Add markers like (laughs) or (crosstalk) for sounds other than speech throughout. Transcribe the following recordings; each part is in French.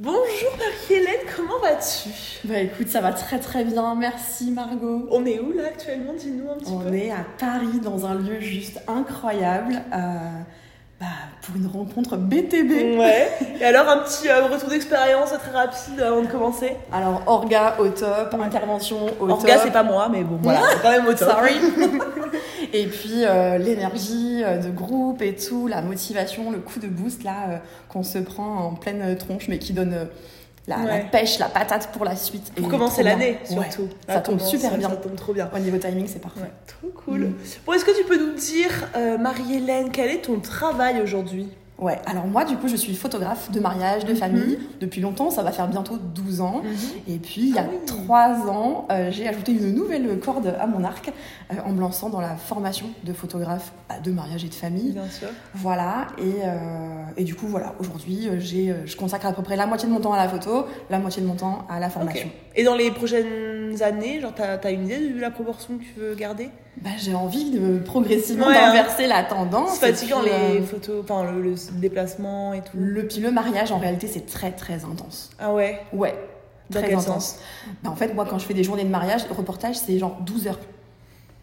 Bonjour Marie-Hélène, comment vas-tu? Bah écoute, ça va très très bien, merci Margot. On est où là actuellement? Dis-nous un petit On peu. est à Paris dans un lieu juste incroyable euh, bah, pour une rencontre BTB. Ouais. (laughs) Et alors un petit euh, retour d'expérience très rapide avant de commencer? Alors Orga au top, intervention au top. c'est pas moi, mais bon, voilà, (laughs) c'est quand même au top. Sorry. (laughs) et puis euh, l'énergie euh, de groupe et tout, la motivation, le coup de boost là euh, qu'on se prend en pleine tronche, mais qui donne euh, la, pêche, la patate pour la suite. Pour Et commencer l'année, Ouais. surtout. Ça Là, tombe commence, super bien. Ça tombe trop bien. Au niveau timing, c'est parfait. Ouais, trop cool. Mm. Bon, est-ce que tu peux nous dire, Marie-Hélène, quel est ton travail aujourd'hui? Ouais, alors moi, du coup, je suis photographe de mariage, de famille, depuis longtemps, ça va faire bientôt 12 ans. Et puis, il y a Ah oui. 3 ans, euh, j'ai ajouté une nouvelle corde à mon arc euh, en me lançant dans la formation de photographe bah, de mariage et de famille. Bien sûr. Voilà, et, euh, et du coup, voilà, aujourd'hui, je consacre à peu près la moitié de mon temps à la photo, la moitié de mon temps à la formation. Et dans les prochaines années, genre, t'as as une idée de la proportion que tu veux garder? Bah, j'ai envie de progressivement Ouais, hein. d'inverser la tendance. C'est fatigant puis, les euh, photos, enfin le, le déplacement et tout. le, puis le mariage, en réalité, c'est très très intense. Ah ouais? Ouais. Dans Très quel intense. sens? Bah, en fait, moi, quand je fais des journées de mariage, le reportage, c'est genre 12 heures.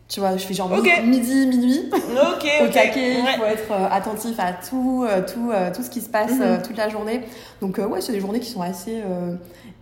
Tu vois, je fais genre midi, minuit, Ok, (laughs) au ok. taquet, il Ouais. faut être euh, attentif à tout, euh, tout, tout ce qui se passe Mhm. toute la journée. Donc, ouais, c'est des journées qui sont assez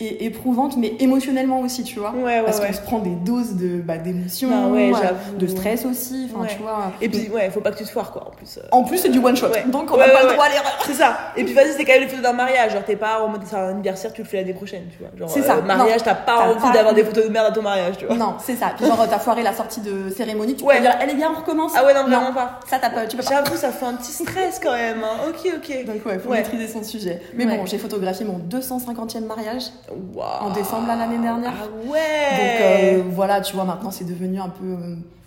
é- éprouvantes, mais émotionnellement aussi, tu vois. Ouais, ouais, Parce ouais. qu'on se prend des doses de, bah, d'émotions, Bah de stress aussi, enfin, tu vois. Et puis, ouais, faut pas que tu te foires, quoi, en plus. euh. En plus, c'est du one shot, Ouais. donc on n'a pas le droit à l'erreur. C'est ça. Et puis, vas-y, c'est quand même les photos d'un mariage. Genre, t'es pas en mode c'est un anniversaire, tu le fais l'année prochaine, tu vois. Genre, C'est ça. euh, mariage, t'as pas envie d'avoir des photos de merde à ton mariage, tu vois. Non, c'est ça. Puis genre, t'as foiré la sortie de cérémonie, tu Ouais. peux dire, allez, viens, on recommence. Ah ouais, non, vraiment pas. Ça, t'as pas, tu peux pas. J'avoue, ça fait un petit stress quand même. hein. Ok, ok. Donc ouais, faut maîtriser son sujet. Mais bon, j'ai photographié mon 250e mariage. En décembre, l'année dernière. Ah Donc ouais. euh, voilà, tu vois, maintenant c'est devenu un peu...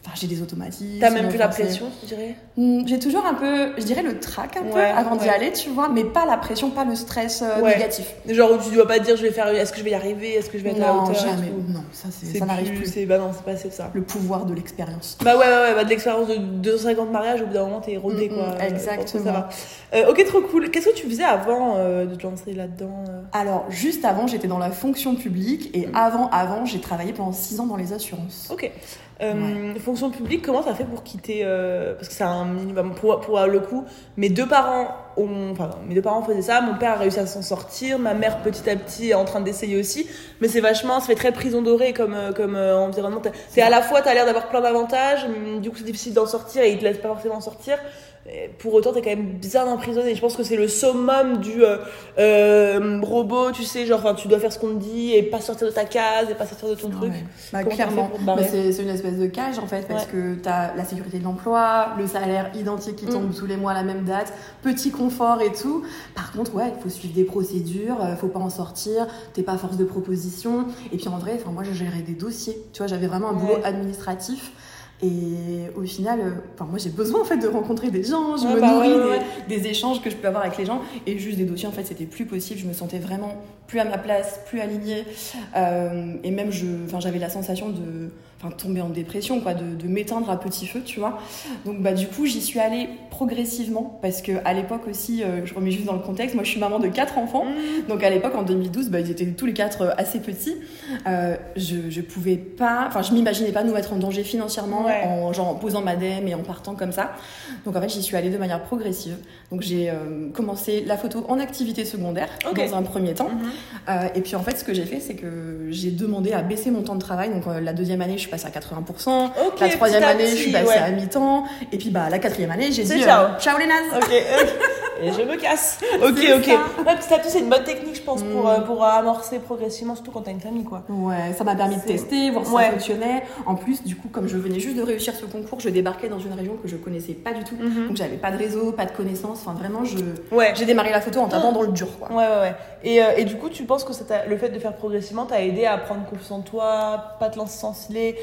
Enfin, j'ai des automatismes. T'as même plus la pression, tu dirais Hmm, J'ai toujours un peu, je dirais le trac un peu Ouais, avant d'y aller, tu vois, mais pas la pression, pas le stress euh, Ouais. négatif. Genre où tu dois pas te dire je vais faire est-ce que je vais y arriver est-ce que je vais être à la hauteur jamais. Non, ça, ça n'arrive plus. c'est bah non c'est pas ça Le pouvoir de l'expérience. bah ouais ouais ouais bah de l'expérience de 250 mariages au bout d'un moment t'es rodé Mm, quoi exactement. ça va. Euh, ok trop cool qu'est-ce que tu faisais avant euh, de te lancer là-dedans euh Alors, juste avant, j'étais dans la fonction publique et Mm. avant, avant, j'ai travaillé pendant 6 ans dans les assurances. Ok. Euh, Fonction publique, comment t'as fait pour quitter euh, Parce que c'est un minimum pour, pour le coup. Mes deux parents ont, enfin, mes deux parents faisaient ça. Mon père a réussi à s'en sortir. Ma mère, petit à petit, est en train d'essayer aussi. Mais c'est vachement, ça fait très prison dorée comme euh, comme euh, environnement. C'est à la fois, t'as l'air d'avoir plein d'avantages. Du coup, c'est difficile d'en sortir et ils te laissent pas forcément sortir. Et pour autant, t'es quand même bien emprisonné. Je pense que c'est le summum du euh, euh, robot, tu sais, genre, tu dois faire ce qu'on te dit et pas sortir de ta case et pas sortir de ton truc. Ouais. Bah, t'as clairement. c'est une espèce de cage en fait, parce que tu as la sécurité de l'emploi, le salaire identique qui tombe Mm. tous les mois à la même date, petit confort et tout. Par contre, ouais, il faut suivre des procédures, euh, faut pas en sortir, t'es pas force de proposition. Et puis en vrai, enfin moi, je gérais des dossiers. Tu vois, j'avais vraiment un boulot Ouais. administratif. Et au final, euh, enfin moi j'ai besoin en fait de rencontrer des gens, je Ouais, me bah nourris ouais, ouais, des, des échanges que je peux avoir avec les gens. Et juste des dossiers en fait c'était plus possible, je me sentais vraiment plus à ma place, plus alignée. Euh, et même je, enfin j'avais la sensation de, enfin tomber en dépression quoi, de, de m'éteindre à petit feu tu vois. Donc bah du coup j'y suis allée progressivement parce que à l'époque aussi, euh, je remets juste dans le contexte, moi je suis maman de quatre enfants, Mmh. donc à l'époque en 2012 bah, ils étaient tous les quatre euh, assez petits. Euh, je, je pouvais pas, enfin je m'imaginais pas nous mettre en danger financièrement Ouais. en genre en posant ma dème et en partant comme ça. Donc en fait j'y suis allée de manière progressive. Donc j'ai euh, commencé la photo en activité secondaire dans un premier temps. Euh, et puis en fait ce que j'ai fait c'est que j'ai demandé à baisser mon temps de travail. Donc la deuxième année je suis passée à 80%. Ok, La troisième petit année, je suis passée ouais. à mi-temps. Et puis, bah, la quatrième année, j'ai dit ciao. euh, ciao les nazes. (laughs) Et je me casse. (laughs) Ok, ok. Ouais, c'est une bonne technique, je pense, pour, Mm. euh, pour amorcer progressivement, surtout quand t'as une famille, quoi. Ouais, ça m'a permis de tester, voir si Ouais. ça fonctionnait. En plus, du coup, comme je venais juste de réussir ce concours, je débarquais dans une région que je connaissais pas du tout. Mhm. Donc, j'avais pas de réseau, pas de connaissances. Enfin, vraiment, je Ouais. j'ai démarré la photo en tapant dans le dur, quoi. Ouais, ouais, ouais. Et, euh, et du coup, tu penses que ça le fait de faire progressivement t'a aidé à prendre confiance en toi, pas te lancer sans filet?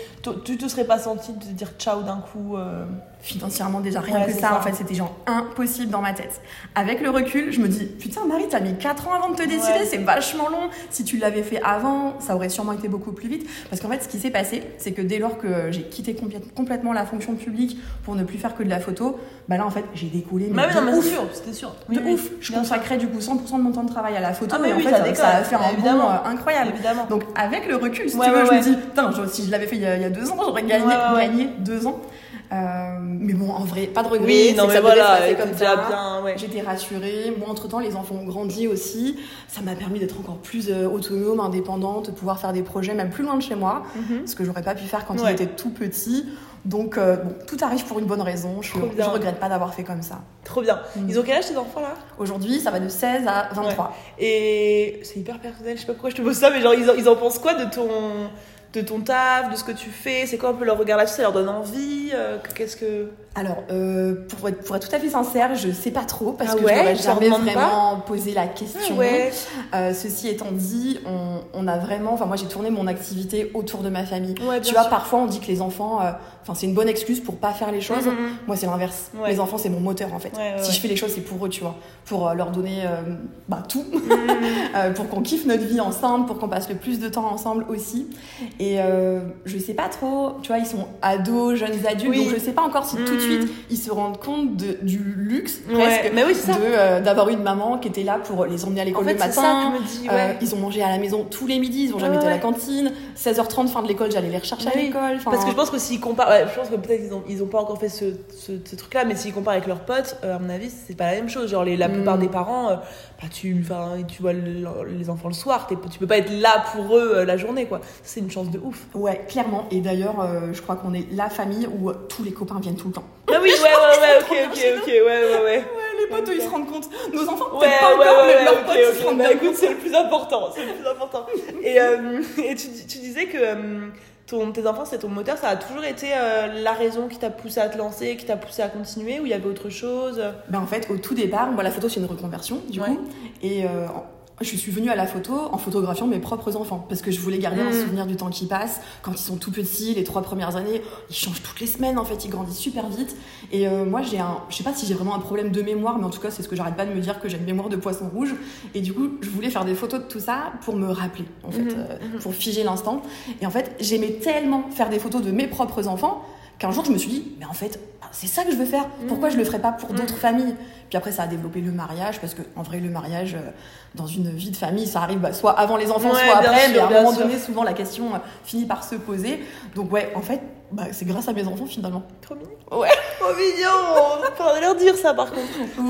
Tu te serais pas senti de te dire ciao d'un coup euh, financièrement déjà rien Ouais, que ça. en fait c'était genre impossible dans ma tête. Avec le recul, je me dis putain Marie t'as mis 4 ans avant de te décider, Ouais. c'est vachement long. Si tu l'avais fait avant, ça aurait sûrement été beaucoup plus vite. Parce qu'en fait ce qui s'est passé, c'est que dès lors que j'ai quitté complè- complètement la fonction publique pour ne plus faire que de la photo, bah là en fait j'ai décollé mais Bah de non, mais ouf. sûr, c'était sûr. De Oui, oui, ouf, je consacrais du coup 100% de mon temps de travail à la photo Ah, mais et en oui, fait ça a fait un évidemment. bond euh, incroyable. Évidemment. Donc avec le recul, si Ouais, tu veux, ouais, je me dis, putain, si je l'avais fait il y, a, il y a deux ans, j'aurais gagné, gagné deux ans. Euh, mais bon, en vrai, pas de regret. Oui, non, mais ça voilà, se comme ça. bien, ouais. J'étais rassurée. Moi, entre temps, les enfants ont grandi aussi. Ça m'a permis d'être encore plus euh, autonome, indépendante, de pouvoir faire des projets même plus loin de chez moi, Mhm. ce que j'aurais pas pu faire quand Ouais. ils étaient tout petits. Donc, euh, bon, tout arrive pour une bonne raison. Je, je regrette pas d'avoir fait comme ça. Trop bien. Mm. Ils ont quel âge tes enfants là Aujourd'hui, ça va de 16 à 23. Et c'est hyper personnel, je sais pas pourquoi je te pose ça, mais genre ils en, ils en pensent quoi de ton, de ton taf, de ce que tu fais C'est quoi un peu leur regard là-dessus? Ça leur donne envie euh, Qu'est-ce que. Alors, euh, pour, être, pour être tout à fait sincère, je sais pas trop parce Ah que ouais, je jamais vraiment posé la question. ouais. Euh, ceci étant dit, on, on a vraiment, enfin moi j'ai tourné mon activité autour de ma famille. Ouais, tu vois, parfois on dit que les enfants, euh, enfin c'est une bonne excuse pour pas faire les choses. Mhm, mhm. Moi c'est l'inverse. Les enfants c'est mon moteur en fait. Si je fais les choses c'est pour eux, tu vois, pour leur donner bah, tout. (laughs) Euh, pour qu'on kiffe notre vie ensemble, pour qu'on passe le plus de temps ensemble aussi. Et je sais pas trop, tu vois, ils sont ados, jeunes adultes, Oui. donc je sais pas encore si tout de Mhm. Suite ils se rendent compte de, du luxe presque mais oui, euh, d'avoir une maman qui était là pour les emmener à En l'école fait, le matin. ça que je me dis, Euh, ils ont mangé à la maison tous les midis, ils vont jamais été à la cantine. 16h30 fin de l'école, j'allais les rechercher à l'école. Parce que je pense que s'ils comparent, ouais, je pense que peut-être ils ont, ils ont pas encore fait ce, ce, ce truc-là, mais s'ils comparent avec leurs potes, euh, à mon avis, c'est pas la même chose. Genre, les, la Mm. plupart des parents, bah, tu, tu vois le- les enfants le soir, tu peux pas être là pour eux la journée, quoi. C'est une chance de ouf. Ouais, clairement. Et d'ailleurs, euh, je crois qu'on est la famille où tous les copains viennent tout le temps. Ah oui, ouais, ouais, ouais, ok, ok, ok, ouais, ouais, ouais. les potes, ils se rendent compte. Nos enfants, Ouais, pas ouais, encore, ouais, mais leurs potes, ils se rendent Bah compte. c'est le plus important, c'est le plus important. Et, euh, et tu, tu disais que euh, ton, tes enfants, c'est ton moteur, ça a toujours été euh, la raison qui t'a poussé à te lancer, qui t'a poussé à continuer, ou il y avait autre chose? Ben, en fait, au tout départ, moi, la photo, c'est une reconversion, du Ouais. coup. Et euh, je suis venue à la photo en photographiant mes propres enfants. Parce que je voulais garder un Mm. souvenir du temps qui passe. Quand ils sont tout petits, les trois premières années, ils changent toutes les semaines, en fait, ils grandissent super vite. Et euh, moi, j'ai un. Je sais pas si j'ai vraiment un problème de mémoire, mais en tout cas, c'est ce que j'arrête pas de me dire que j'ai une mémoire de poisson rouge. Et du coup, je voulais faire des photos de tout ça pour me rappeler, en fait, Mhm, euh, mhm. pour figer l'instant. Et en fait, j'aimais tellement faire des photos de mes propres enfants qu'un jour, je me suis dit, mais en fait, bah, c'est ça que je veux faire. Pourquoi je le ferais pas pour Mhm. d'autres familles? Puis après, ça a développé le mariage, parce que en vrai, le mariage, euh, dans une vie de famille, ça arrive bah, soit avant les enfants, Ouais, soit après, sûr, mais à un moment sûr. donné, souvent, la question euh, finit par se poser. Donc ouais, en fait, bah, c'est grâce à mes enfants, finalement. Trop mignon. Ouais. (laughs) Trop mignon Faudrait leur dire ça par contre.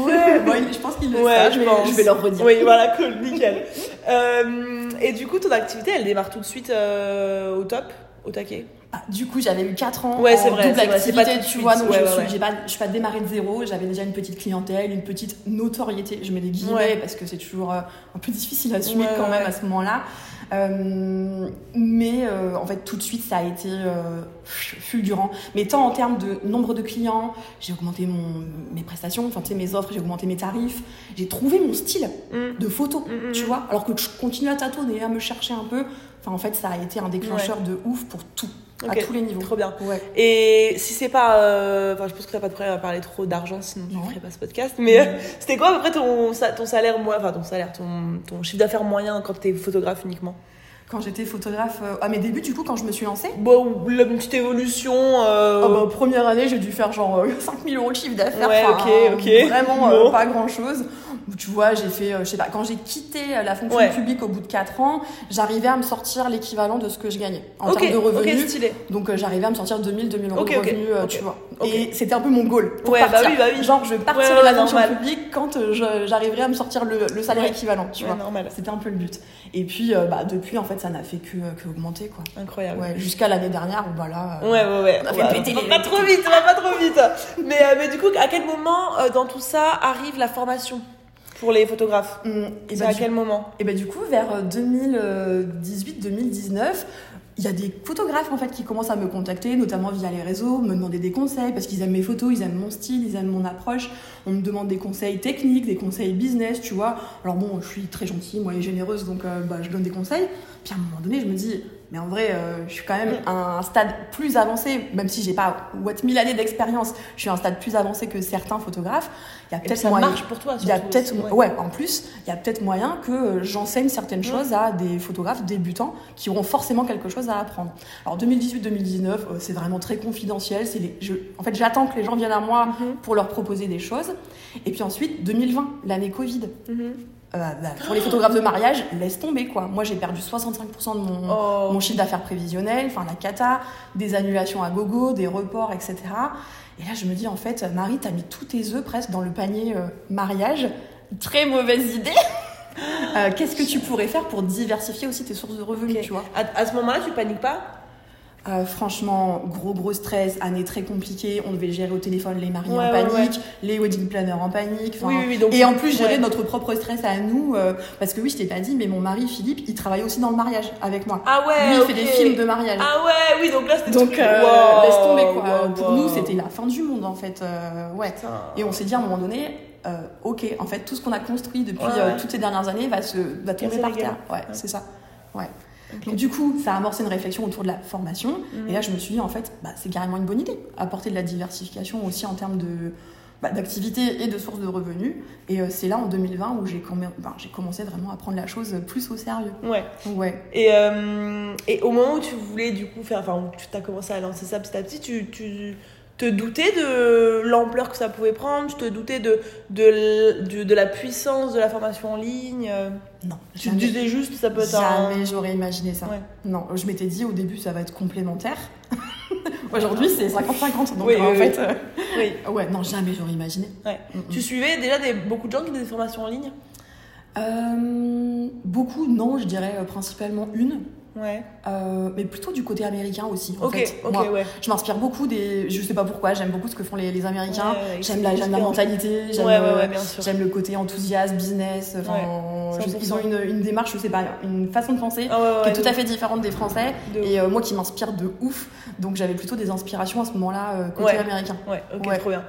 Ouais, bon, je pense qu'ils le Ouais, savent, je pense. je vais leur redire. Oui, voilà, cool, nickel. Euh, et du coup, ton activité, elle démarre tout de suite euh, au top, au taquet? Du coup, j'avais eu 4 ans Ouais, en vrai, double vrai, activité, pas tu vois, donc Ouais, je ouais, suis, ouais. suis pas démarré de zéro, j'avais déjà une petite clientèle, une petite notoriété, je mets des guillemets parce que c'est toujours euh, un peu difficile à assumer quand même à ce moment-là. Euh, mais euh, en fait, tout de suite, ça a été euh, fulgurant. Mais tant en termes de nombre de clients, j'ai augmenté mon, mes prestations, enfin, tu sais, mes offres, j'ai augmenté mes tarifs, j'ai trouvé mon style Mm. de photo, Mm, mm, tu vois, alors que je continue à tâtonner, à me chercher un peu. Enfin, en fait, ça a été un déclencheur de ouf pour tout, À tous les niveaux. Trop bien. Ouais. Et si c'est pas. euh, Enfin, je pense que t'as pas de problème à parler trop d'argent, sinon tu ferais pas ce podcast. Mais euh, c'était quoi à peu près ton, sa- ton salaire, moi, enfin ton salaire, ton, ton chiffre d'affaires moyen quand t'es photographe uniquement? Quand j'étais photographe, euh, à mes débuts, du coup, quand je me suis lancée, Bon, la petite évolution. euh, oh bah, première année, j'ai dû faire genre euh, (laughs) 5000 euros de chiffre d'affaires. Ouais, enfin, ok, ok. Vraiment euh, Bon. pas grand chose. Tu vois, j'ai fait, euh, je sais pas, quand j'ai quitté euh, la fonction Ouais. publique au bout de 4 ans, j'arrivais à me sortir l'équivalent de ce que je gagnais en ok, termes de revenus. Ok, stylé. Donc euh, j'arrivais à me sortir 2000, 2000 euros Ok, de ok, revenus, euh, ok. tu vois. Ok. Et c'était un peu mon goal pour Ouais, bah partir. oui, bah oui. Genre, je partirai Ouais, de ouais, la fonction normal. publique quand euh, je- j'arriverai à me sortir le, le salaire Ouais. équivalent, tu Ouais, vois. normal. C'était un peu le but. Et puis, euh, bah, depuis, en fait, ça n'a fait que, que augmenter, quoi. Incroyable. Ouais, jusqu'à l'année dernière où, bah là. euh, Ouais, ouais, ouais. On a fait Ouais, péter va les pas trop vite, va pas trop vite. Mais, euh, mais du coup, à quel moment euh, dans tout ça arrive la formation pour les photographes? Hum, et, bah, à du, quel moment? et bah, du coup, vers 2018-2019, il y a des photographes en fait qui commencent à me contacter, notamment via les réseaux, me demander des conseils parce qu'ils aiment mes photos, ils aiment mon style, ils aiment mon approche. On me demande des conseils techniques, des conseils business, tu vois. Alors bon, je suis très gentille, moi et généreuse, donc euh, bah, je donne des conseils. Puis à un moment donné, je me dis, Mais en vrai, euh, je suis quand même à un stade plus avancé, même si j'ai pas what mille années d'expérience. Je suis à un stade plus avancé que certains photographes. Il y a peut-être ça moyen. marche pour toi, Il y a peut-être, ouais. ouais. en plus, il y a peut-être moyen que euh, j'enseigne certaines choses à des photographes débutants qui auront forcément quelque chose à apprendre. Alors 2018-2019, euh, c'est vraiment très confidentiel. C'est les, je, en fait, j'attends que les gens viennent à moi Mhm. pour leur proposer des choses. Et puis ensuite, 2020, l'année Covid. Mhm. Euh, bah, pour les photographes de mariage, laisse tomber quoi. Moi, j'ai perdu 65% de mon, Oh. mon chiffre d'affaires prévisionnel, enfin la cata, des annulations à gogo, des reports, etc. Et là, je me dis en fait, Marie, t'as mis tous tes œufs presque dans le panier euh, mariage. Très mauvaise idée. Euh, Qu'est-ce que tu pourrais faire pour diversifier aussi tes sources de revenus, tu vois? À, à ce moment-là, tu paniques pas? Euh, Franchement, gros gros stress, année très compliquée. On devait gérer au téléphone les mariés Ouais, en ouais, panique, les wedding planners en panique. Oui, oui, oui, donc- et en plus gérer notre propre stress à nous, euh, parce que oui, je t'ai pas dit, mais mon mari Philippe, il travaille aussi dans le mariage avec moi. Ah ouais Lui, il fait des films de mariage. Ah ouais, oui, donc là, c'était Donc, tout- euh, Wow, laisse tomber quoi. wow, Pour wow. nous, c'était la fin du monde en fait. euh, ouais. Putain. Et on s'est dit à un moment donné, euh, ok, en fait, tout ce qu'on a construit depuis euh, toutes ces dernières années va se va tomber par terre. Ouais. c'est ça. Ouais. Ok. Donc du coup, ça a amorcé une réflexion autour de la formation. Mhm. Et là, je me suis dit, en fait, bah, c'est carrément une bonne idée. Apporter de la diversification aussi en termes de bah, d'activité et de sources de revenus. Et euh, c'est là, en 2020, où j'ai comm- j'ai commencé vraiment à prendre la chose plus au sérieux. Ouais. Ouais. Et, euh, et au moment où tu voulais du coup faire, enfin, où tu t'as commencé à lancer ça petit à petit, tu, tu te doutais de l'ampleur que ça pouvait prendre, tu te doutais de, de, de, de la puissance de la formation en ligne. euh, Non, Tu te disais juste, ça peut être un. Jamais j'aurais imaginé ça. Ouais. Non, je m'étais dit au début ça va être complémentaire. (laughs) Aujourd'hui c'est 50-50. Donc Oui, en oui, fait, Oui. euh, ouais, non, jamais j'aurais imaginé. Ouais. Mm. Tu suivais déjà des, beaucoup de gens qui faisaient des formations en ligne? Euh, beaucoup, non, je dirais principalement une. Ouais. Euh, mais plutôt du côté américain aussi. En Ok, fait. ok, Moi, ouais. je m'inspire beaucoup des. Je sais pas pourquoi, j'aime beaucoup ce que font les, les Américains. Ouais, j'aime la, mentalité, j'aime Ouais, euh, le côté enthousiasme, business. Je- 100%. ils ont une, une démarche, je sais pas, une façon de penser Ah qui est tout à fait différente des Français. De Et euh, moi qui m'inspire de ouf. Donc j'avais plutôt des inspirations à ce moment-là euh, côté américain. Ouais, ok, trop bien.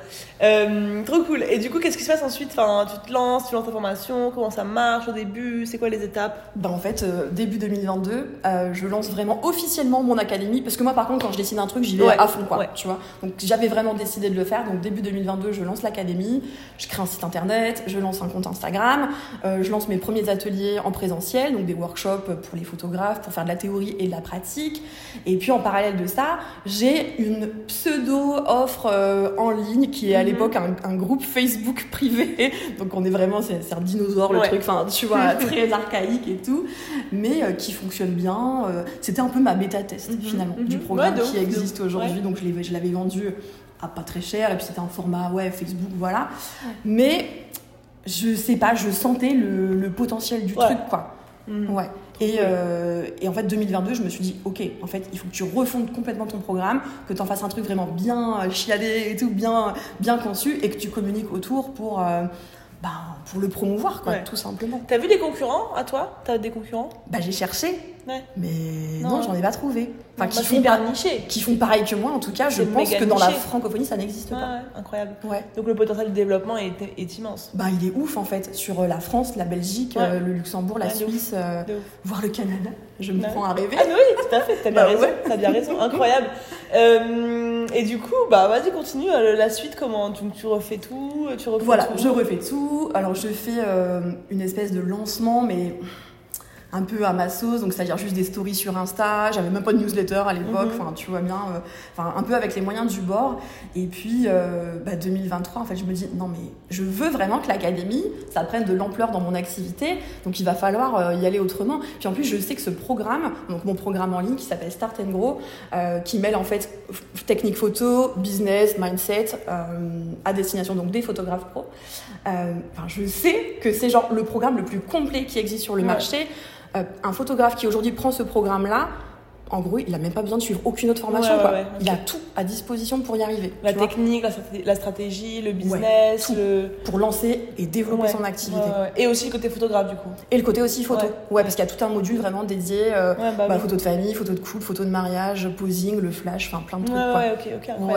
Trop cool. Et du coup, qu'est-ce qui se passe ensuite? Enfin, Tu te lances, tu lances ta formation, comment ça marche au début? C'est quoi les étapes? Bah en fait, début 2022, euh, je lance vraiment officiellement mon académie. Parce que moi par contre, quand je décide un truc, j'y vais Ouais. à fond quoi. Ouais. Tu vois Donc j'avais vraiment décidé de le faire. Donc début 2022, je lance l'académie. Je crée un site internet, je lance un compte Instagram. euh, je lance mes premiers ateliers en présentiel, donc des workshops pour les photographes, pour faire de la théorie et de la pratique. Et puis en parallèle de ça, j'ai une pseudo-offre euh, en ligne qui est à Mhm. l'époque un, un groupe Facebook (laughs) privé. Donc on est vraiment, c'est un dinosaure le Ouais. truc, enfin tu vois, (laughs) très archaïque et tout, mais qui fonctionne bien. Euh, C'était un peu ma bêta-test Mhm. finalement Mhm. du programme Ouais, qui existe aujourd'hui. Ouais. Donc je l'avais vendu à pas très cher et puis c'était un format ouais Facebook voilà. Mais je sais pas, je sentais le, le potentiel du truc quoi. Mhm. Ouais. Et, euh, et en fait, 2022, je me suis dit, ok, en fait, il faut que tu refondes complètement ton programme, que tu en fasses un truc vraiment bien euh, chiadé et tout, bien, bien conçu, et que tu communiques autour pour, euh, ben, pour le promouvoir, quoi, Ouais. tout simplement. T'as vu des concurrents à toi? T'as des concurrents? Bah, j'ai cherché, Ouais. mais Non. non, j'en ai pas trouvé. Enfin, qui, font qui font pareil que moi, en tout cas, je pense que dans la francophonie, ça n'existe Ouais, pas. ouais, incroyable. Donc le potentiel de développement est, est immense. Bah, il est ouf en fait sur euh, la France, la Belgique, euh, le Luxembourg, la. Suisse, euh, voire le Canada. Je me prends à rêver. Ah mais oui, tout à fait, t'as (laughs) bien Bah raison, t'as bien raison, incroyable. (laughs) Euh, et du coup, bah vas-y, continue, la suite, comment tu, tu refais tout, tu refais Voilà, tout. je refais tout. Alors, je fais une espèce de lancement, mais un peu à ma sauce, donc c'est-à-dire juste des stories sur Insta. J'avais même pas de newsletter à l'époque, Mhm. enfin, tu vois bien, euh, enfin, un peu avec les moyens du bord. Et puis, euh, bah, 2023, en fait, je me dis, non, mais je veux vraiment que l'académie, ça prenne de l'ampleur dans mon activité, donc il va falloir euh, y aller autrement. Puis en plus, je sais que ce programme, donc mon programme en ligne qui s'appelle Start and Grow, qui mêle en fait technique photo, business, mindset, à destination donc des photographes pro. Enfin, je sais que c'est genre le programme le plus complet qui existe sur le Ouais. marché. Euh, un photographe qui aujourd'hui prend ce programme-là, en gros, il a même pas besoin de suivre aucune autre formation. Ouais, quoi. ouais, Il a tout à disposition pour y arriver. La technique, la, straté- la stratégie, le business, le. pour lancer et développer son activité. Et aussi le côté photographe, du coup. Et le côté aussi photo. Ouais. Parce qu'il y a tout un module vraiment dédié. euh, bah, bah, oui. photo de famille, photo de couple, photo de mariage, posing, le flash, enfin plein de trucs. quoi. ouais, ok, ok. incroyable.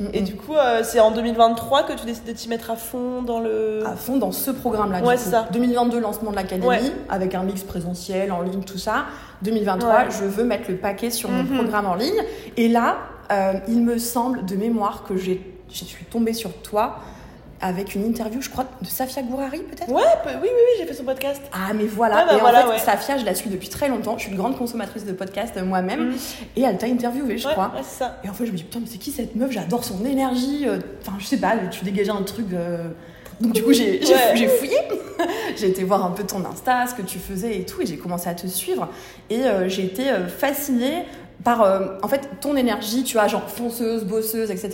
Ouais. Mm, Et du coup, euh, c'est en 2023 que tu décides de t'y mettre à fond dans le. à fond dans ce programme-là. Ouais, du c'est ça. 2022, lancement de l'académie, avec un mix présentiel, en ligne, tout ça. 2023, Ouais. je veux mettre le paquet sur mon Mhm. programme en ligne. Et là, euh, il me semble de mémoire que je suis tombée sur toi avec une interview, je crois, de Safia Gourari, peut-être? Ouais, oui, oui, oui, j'ai fait son podcast. Ah mais voilà, Ouais, bah et en voilà, fait ouais. Safia je la suis depuis très longtemps, je suis une grande consommatrice de podcasts euh, moi-même Mm. et elle t'a interviewé je ouais, crois. ouais, ça. Et en fait je me dis putain mais c'est qui cette meuf, j'adore son énergie, euh, enfin je sais pas, tu dégageais un truc... euh, Donc du coup j'ai fouillé, (laughs) j'ai été voir un peu ton Insta, ce que tu faisais et tout et j'ai commencé à te suivre. Et euh, j'ai été euh, fascinée par euh, en fait ton énergie, tu vois, genre fonceuse, bosseuse, etc.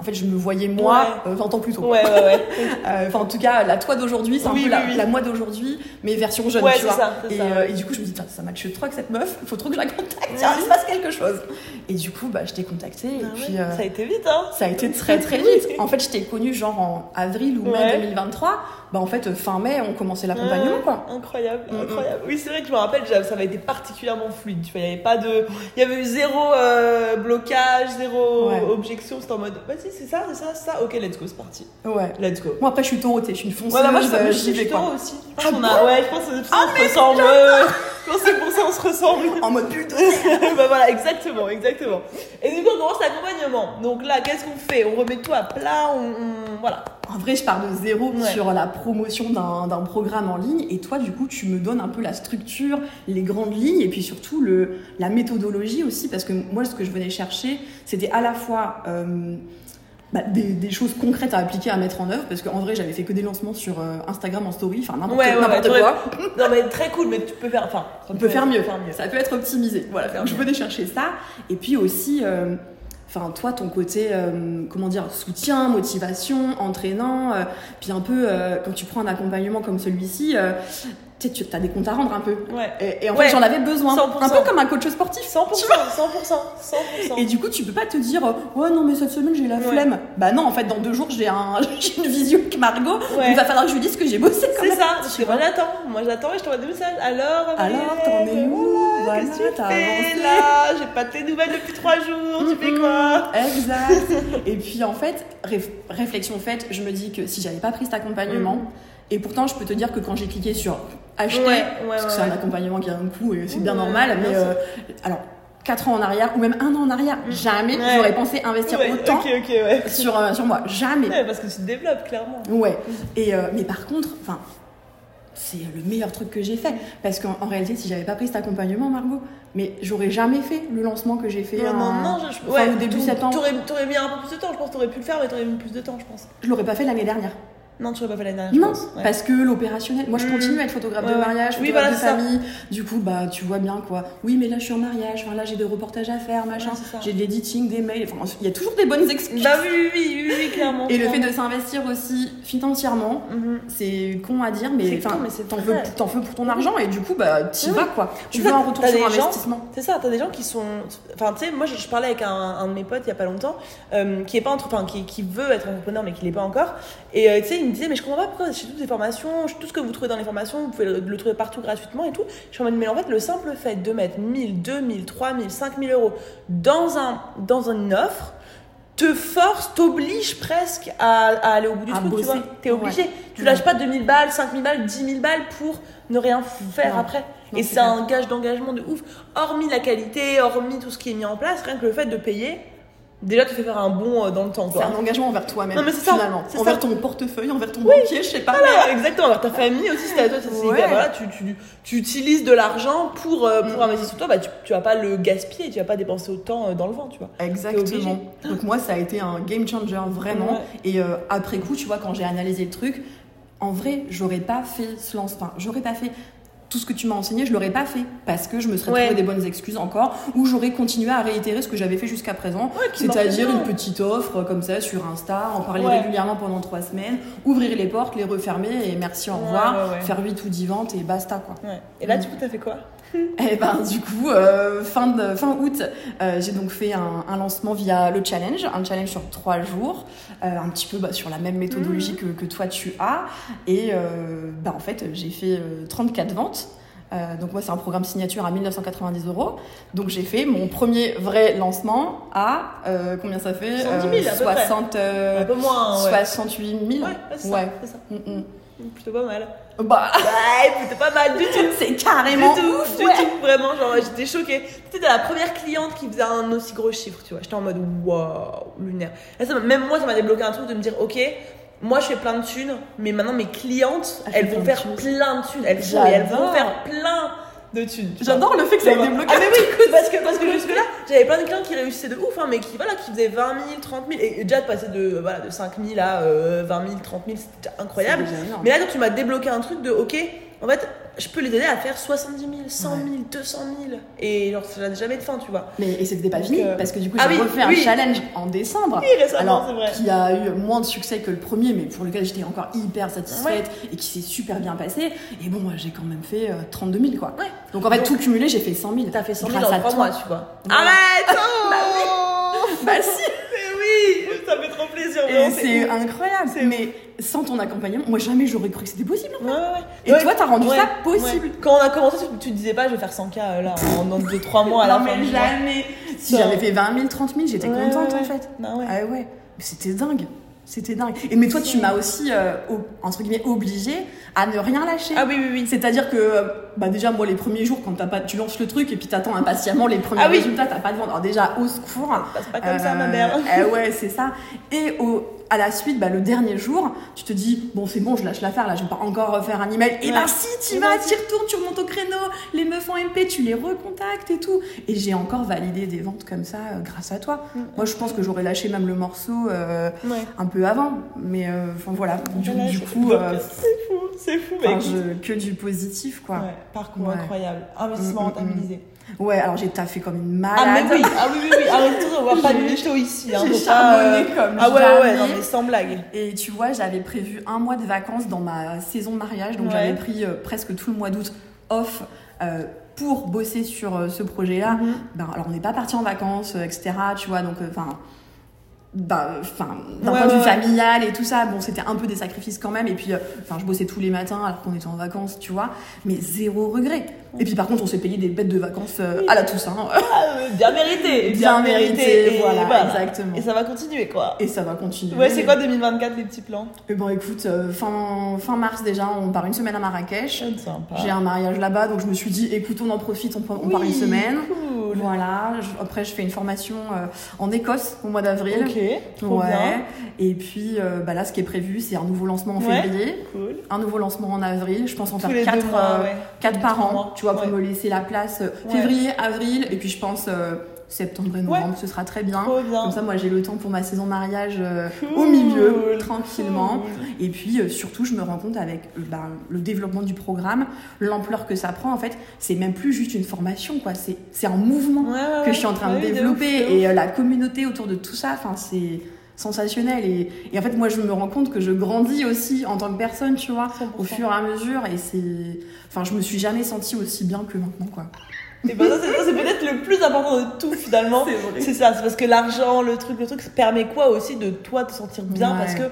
En fait je me voyais moi euh, 20 ans plus tôt. Ouais, ouais, ouais. (laughs) Euh, Enfin, en tout cas, la toi d'aujourd'hui, c'est Oui, un peu oui, la, oui. la moi d'aujourd'hui, mais version jeune, Ouais, tu vois. ça, c'est et, ça, euh, ouais. et du coup, je me dis, ça matche trop avec cette meuf, il faut trop que je la contacte, tiens, il se passe quelque chose. Et du coup, bah, je t'ai contactée, et Ah puis ouais, euh, Ça a été vite, hein. ça a été très très vite. En fait, je t'ai connue genre en avril ou mai Ouais. 2023. Bah, en fait, fin mai, on commençait l'accompagnement, Ouais, quoi. Incroyable, Mm, mm. incroyable. Oui, c'est vrai que je me rappelle, ça ça avait été particulièrement fluide. Tu vois, il y avait pas de, il y avait eu zéro euh, blocage, zéro Ouais. objection. C'était en mode, vas-y, c'est ça, c'est ça, c'est ça. Ok, let's go, c'est parti. Ouais. Let's go. Moi, après, je suis taureau, je suis une fonceuse, Ouais, bah, moi, je, euh, je, suis taureau aussi. Je pense Ah qu'on a, ouais, je pense que c'est pour ça qu'on se ressemble. ouais. Je pense que c'est pour ça qu'on se ressemble. En mode putain. (laughs) bah voilà, exactement, exactement. Et du coup, on commence l'accompagnement. Donc là, qu'est-ce qu'on fait? On remet tout à plat, on, on- voilà. En vrai, je pars de zéro Ouais. sur la promotion d'un programme en ligne et toi, du coup, tu me donnes un peu la structure, les grandes lignes et puis surtout le, la méthodologie aussi parce que moi, ce que je venais chercher, c'était à la fois euh, bah, des, des choses concrètes à appliquer, à mettre en œuvre parce qu'en vrai, j'avais fait que des lancements sur euh, Instagram en story, enfin n'importe Ouais, ouais, n'importe ouais, quoi. Non mais très cool, mais tu peux faire, enfin, On peut faire mieux. Faire mieux. Ça peut être optimisé. Voilà, je venais chercher ça. Et puis aussi, euh, enfin toi, ton côté, euh, comment dire, soutien, motivation, entraînant, euh, puis un peu euh, quand tu prends un accompagnement comme celui-ci, euh, tu sais, tu as des comptes à rendre un peu. Ouais. Et, et en Ouais. fait, j'en avais besoin. 100%. Un peu comme un coach sportif. 100%, 100%, 100%. Et du coup, tu peux pas te dire, ouais, non, mais cette semaine, j'ai la Ouais. flemme. Bah non, en fait, dans deux jours, j'ai un, (laughs) une visio avec Margot. Il va falloir que je lui dise que j'ai bossé C'est ça, Tu parce que vois. moi j'attends, moi j'attends et je t'envoie des messages. Alors, Alors, t'en es où Voilà, Qu'est-ce que tu fais là? J'ai pas de tes nouvelles depuis trois jours, tu fais quoi? Exact. Et puis en fait, réf- réflexion faite, je me dis que si j'avais pas pris cet accompagnement, Mhm. Et pourtant je peux te dire que quand j'ai cliqué sur acheter, Ouais, ouais, parce que c'est un accompagnement qui a un coût et c'est bien normal, mais euh, alors 4 ans en arrière ou même un an en arrière, jamais Ouais. j'aurais pensé investir Ouais, autant Ok, ok, ouais. sur, euh, sur moi, jamais. Parce que tu te développes clairement. Ouais. Et euh, mais par contre, enfin. C'est le meilleur truc que j'ai fait. Parce qu'en en réalité, si j'avais pas pris cet accompagnement, Margot, mais j'aurais jamais fait le lancement que j'ai fait Non, non, non, je, au début septembre. T'aurais, t'aurais mis un peu plus de temps, je pense. T'aurais pu le faire, mais t'aurais mis plus de temps, je pense. Je l'aurais pas fait l'année dernière. Non, tu l'aurais pas fait l'année dernière, je Non, pense. Ouais. parce que l'opérationnel, moi je Mm. continue à être photographe de mariage, Oui, photographe voilà, de c'est ça. famille. Du coup, bah tu vois bien quoi. Oui, mais là je suis en mariage, enfin là j'ai des reportages à faire, machin. Ouais, j'ai de l'editing, des mails, enfin il y a toujours des bonnes excuses. Bah oui, oui, oui, oui, oui, clairement. Et le fait de s'investir aussi financièrement, Mhm. c'est con à dire, mais C'est enfin con, mais c'est t'en veux, t'en veux pour ton argent et du coup bah t'y Oui. vas quoi. Tu En veux un retour sur investissement. C'est ça, t'as des gens qui sont. Enfin, tu sais, moi je, parlais avec un, de mes potes il y a pas longtemps, euh, qui est pas entre... enfin, qui, qui veut être entrepreneur mais qui l'est pas encore. Et euh, tu sais, il me disait, mais je comprends pas pourquoi chez toutes les formations, tout ce que vous trouvez dans les formations, vous pouvez le, le trouver partout gratuitement et tout. Je suis en mode, mais en fait, le simple fait de mettre 1000, 2000, 3000, 5000 euros dans, un, dans une offre te force, t'oblige presque à, à aller au bout du À truc, tu vois. T'es obligé. Ouais. Tu Ouais. lâches pas 2000 balles, 5000 balles, 10 000 balles pour ne rien faire Non. après. Non, et c'est un gage d'engagement de ouf. Hormis la qualité, hormis tout ce qui est mis en place, rien que le fait de payer, déjà te fait faire un bond euh, dans le temps. C'est un engagement envers toi-même Non, mais c'est ça, finalement. c'est Envers ça. ton portefeuille, envers ton banquier, je sais pas. Voilà, exactement. Alors, ta famille aussi, c'est à toi. Ouais. voilà, tu, tu, tu utilises de l'argent pour, euh, pour Mm. investir sur toi. Bah, tu, tu vas pas le gaspiller, tu vas pas dépenser autant euh, dans le vent, tu vois. Exactement. Donc moi, ça a été un game changer vraiment. Ouais. Et euh, après coup, tu vois, quand j'ai analysé le truc, en vrai, j'aurais pas fait ce lancement. Enfin, j'aurais pas fait tout ce que tu m'as enseigné, je l'aurais pas fait parce que je me serais Ouais. trouvé des bonnes excuses encore ou j'aurais continué à réitérer ce que j'avais fait jusqu'à présent, Ouais, c'est-à-dire une petite offre comme ça sur Insta, en parler Ouais. régulièrement pendant trois semaines, ouvrir les portes, les refermer et merci, au revoir, faire 8 ou 10 ventes et basta quoi. Et là, du coup, t'as fait quoi? (laughs) Et ben du coup, euh, fin, de, fin août, euh, j'ai donc fait un, un lancement via le challenge, un challenge sur trois jours, euh, un petit peu bah, sur la même méthodologie que, que toi tu as. Et bah, en fait, j'ai fait euh, 34 ventes. Donc moi c'est un programme signature à 1990 euros. Donc j'ai fait mon premier vrai lancement à combien ça fait? 70 000 à peu près. 60, Un peu moins, ouais. 68 000. Ouais, c'est ça. Ouais. c'est ça. Mm, mm. Plutôt pas mal. Bah, Ouais, plutôt pas mal du tout. (laughs) c'est carrément du tout, ouf, du ouais. tout, vraiment, genre j'étais choquée. C'était la première cliente qui faisait un aussi gros chiffre, tu vois. J'étais en mode waouh, lunaire. Ça même moi, ça m'a débloqué un truc de me dire, ok, moi je fais plein de thunes, mais maintenant mes clientes, Ah, elles vont faire plein de thunes. Elles font et elles vont faire plein de thunes. J'adore le fait que ça ait Vraiment. débloqué. Ah mais oui, parce que, parce que (laughs) jusque là, j'avais plein de clients qui réussissaient de ouf, hein, mais qui, voilà, qui faisaient 20 000, 30 000, et déjà de passer de, voilà, de 5 000 à euh, 20 000, 30 000, c'était incroyable. Mais là, quand tu m'as débloqué un truc de, ok, en fait, je peux les aider à faire 70 000, 100 000, 200 000, et genre, ça n'a jamais de fin, tu vois. Mais et c'était pas fini euh, parce que du coup ah j'ai oui, refait oui. un challenge en décembre. Oui, récemment, Alors, c'est vrai. qui a eu moins de succès que le premier, mais pour lequel j'étais encore hyper satisfaite et qui s'est super bien passé. Et bon, j'ai quand même fait euh, 32 000, quoi. Ouais. Donc en fait, Donc, tout cumulé, j'ai fait 100 000. T'as fait 100 000 grâce en à 3 toi. mois, tu vois. Arrête oh (laughs) (laughs) Bah si Mais oui, ça fait trop plaisir, c'est incroyable. Mais sans ton accompagnement, moi, jamais j'aurais cru que c'était possible. Ouais, ouais, ouais. Et Ouais, toi, t'as rendu ça possible. Quand on a commencé, tu, te disais pas, je vais faire 100K euh, là, en, dans 2-3 mois à la non, fin mais jamais. Si j'avais fait 20 000, 30 000, j'étais contente en fait. Bah ouais. Ah ouais, Mais c'était dingue. C'était dingue. Et mais toi, tu m'as aussi, euh, entre guillemets, obligé à ne rien lâcher. Ah oui, oui, oui. C'est-à-dire que, euh, bah déjà, moi, les premiers jours, quand t'as pas, tu lances le truc et puis t'attends impatiemment les premiers Ah oui. résultats, t'as pas de vente. Alors déjà, au secours. Ça passe pas comme ça, ma Euh, mère. eh ouais, c'est ça. Et au, à la suite, bah, le dernier jour, tu te dis, bon, c'est bon, je lâche l'affaire, là, je vais pas encore refaire un email. Et Ouais. bah, si, tu vas, tu retournes, tu remontes au créneau, les meufs en MP, tu les recontactes et tout. Et j'ai encore validé des ventes comme ça euh, grâce à toi. Mm. Moi, je pense que j'aurais lâché même le morceau euh, Ouais. un peu avant. Mais, euh, enfin, voilà. Du, Voilà, du c'est- coup, c'est fou, c'est fou, mais je- que du positif, quoi. Ouais, parcours Ouais. incroyable. Investissement Mm, mm, rentabilisé. Ouais, alors j'ai taffé comme une Ah, mais malade. oui, ah oui, oui, oui. Arrête on voit pas de mytho ici. Hein, j'ai pas, charbonné comme Ah ouais, ouais, non, mais sans blague. Et tu vois, j'avais prévu un mois de vacances dans ma saison de mariage, donc Ouais. j'avais pris euh, presque tout le mois d'août off euh, pour bosser sur euh, ce projet-là. Mhm. Ben, alors on n'est pas parti en vacances, euh, etc. Tu vois, donc enfin. Bah, enfin, d'un Ouais, point de vue ouais, familial et tout ça, bon, c'était un peu des sacrifices quand même. Et puis, euh, enfin, je bossais tous les matins alors qu'on était en vacances, tu vois, mais zéro regret. Et puis, par contre, on s'est payé des bêtes de vacances euh, à la Toussaint. Ah, euh, bien mérité. (laughs) Bien mérité, et voilà, exactement. Et ça va continuer, quoi. Et ça va continuer. Ouais, c'est quoi 2024 les petits plans? Eh ben, écoute, euh, fin, fin mars déjà, on part une semaine à Marrakech. J'ai un mariage là-bas, donc je me suis dit, écoute, on en profite, on, on part une semaine. Cool. Voilà, je- après je fais une formation euh, en Écosse au mois d'avril. Ok, trop ouais. bien. Et puis euh, bah là, ce qui est prévu, c'est un nouveau lancement en Ouais. février, Cool. un nouveau lancement en avril. Je pense en Tous faire quatre, mois, euh, ouais. quatre par an, mois. tu vois, pour me laisser la place euh, février, avril, et puis je pense euh, septembre et novembre, ce sera très bien. Comme ça, moi, j'ai le temps pour ma saison mariage euh, Cool. au milieu, tranquillement. Cool. Et puis euh, surtout, je me rends compte avec euh, ben, le développement du programme, l'ampleur que ça prend, en fait, c'est même plus juste une formation, quoi. C'est un mouvement Ouais, ouais, que je suis en train Ouais, de développer ouf, et la communauté autour de tout ça, enfin, c'est sensationnel. Et, et en fait, moi, je me rends compte que je grandis aussi en tant que personne, tu vois, 100%. au fur et à mesure. Et c'est. Enfin, je me suis jamais sentie aussi bien que maintenant, quoi. Et ben ça, c'est peut-être le plus important de tout finalement. C'est ça, c'est parce que l'argent, le truc, le truc, ça permet quoi aussi de toi te sentir bien Ouais. parce que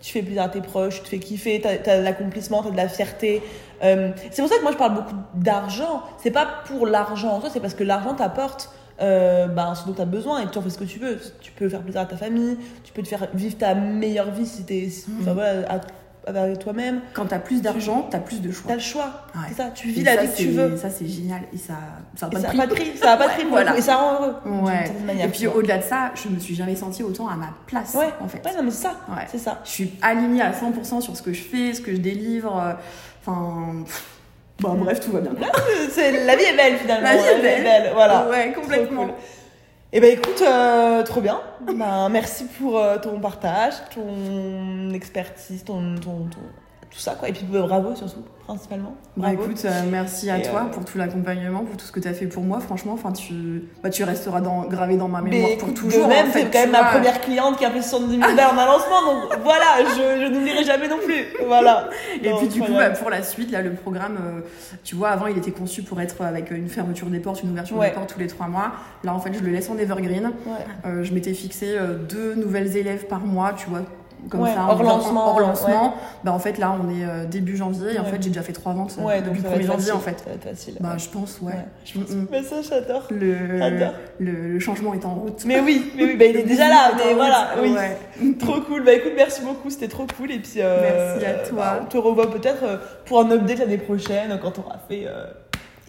tu fais plaisir à tes proches, tu te fais kiffer, t'as as de l'accomplissement, t'as de la fierté. Euh, c'est pour ça que moi je parle beaucoup d'argent. C'est pas pour l'argent en soi, c'est parce que l'argent t'apporte euh, ben, ce dont tu as besoin et tu en fais ce que tu veux. Tu peux faire plaisir à ta famille, tu peux te faire vivre ta meilleure vie si t'es, si- enfin, voilà, à- avec toi-même. Quand t'as plus d'argent, t'as plus de choix. T'as le choix. Ouais. C'est ça, tu Et vis la ça, vie que tu veux. Ça, c'est génial. Et ça, ça a Et pas de ça prix. n'a pas de prix, ça n'a pas de prix voilà. Et ça rend heureux. Ouais. manière, Et puis au-delà de ça, je me suis jamais sentie autant à ma place, Ouais. en fait. Ouais, non, mais c'est ça. Ouais. C'est ça. Je suis alignée à 100% sur ce que je fais, ce que je délivre. euh, Enfin, bah bref, tout va bien. (laughs) C'est, la vie est belle finalement. La vie est belle. Voilà. Ouais, complètement. Et ben écoute, euh, trop bien. Ben, merci pour euh, ton partage, ton expertise, ton, ton, ton- tout ça quoi. Et puis bravo surtout, principalement. Bah écoute, euh, merci à Et, toi euh, pour tout l'accompagnement, pour tout ce que tu as fait pour moi. Franchement, enfin tu, bah, tu resteras dans, gravé dans ma mémoire Mais pour toujours. de même, en fait, quand même ma première cliente qui a fait 70 000 balles en un lancement, donc voilà, je, je n'oublierai jamais non plus. Voilà. Et Non, puis du coup, bah, pour la suite, là, le programme, euh, tu vois, avant, il était conçu pour être avec une fermeture des portes, une ouverture Ouais. des portes tous les trois mois. Là, en fait, je le laisse en evergreen. Ouais. Je m'étais fixé deux nouvelles élèves par mois, tu vois, comme Ouais, ça, hors en- lancement, hors lancement. Bah, en fait, là, on est euh, début janvier et en fait, j'ai déjà fait trois ventes euh, Ouais, donc le va 1er être janvier, facile, en fait. Ça va être facile. Bah, je pense, ouais. Je pense. Mm, mm. Mais ça, j'adore. Le, J'adore. le, le changement est en route. Mais oui, mais oui, (laughs) bah, il est déjà là, mais voilà, oui. (laughs) Trop cool. Bah écoute, merci beaucoup, c'était trop cool. Et puis, euh, Merci à toi. bah, on te revoit peut-être pour un update l'année prochaine quand on aura fait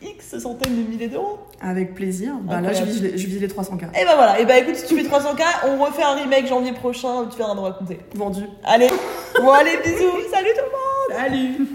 X centaines de milliers d'euros. Avec plaisir. Bah, là, je vise, les, je vise les 300K. Et bah voilà, et bah écoute, si tu fais 300K, on refait un remake janvier prochain où tu verras nous raconter. Vendu. Allez, bon allez, bisous, salut tout le monde Salut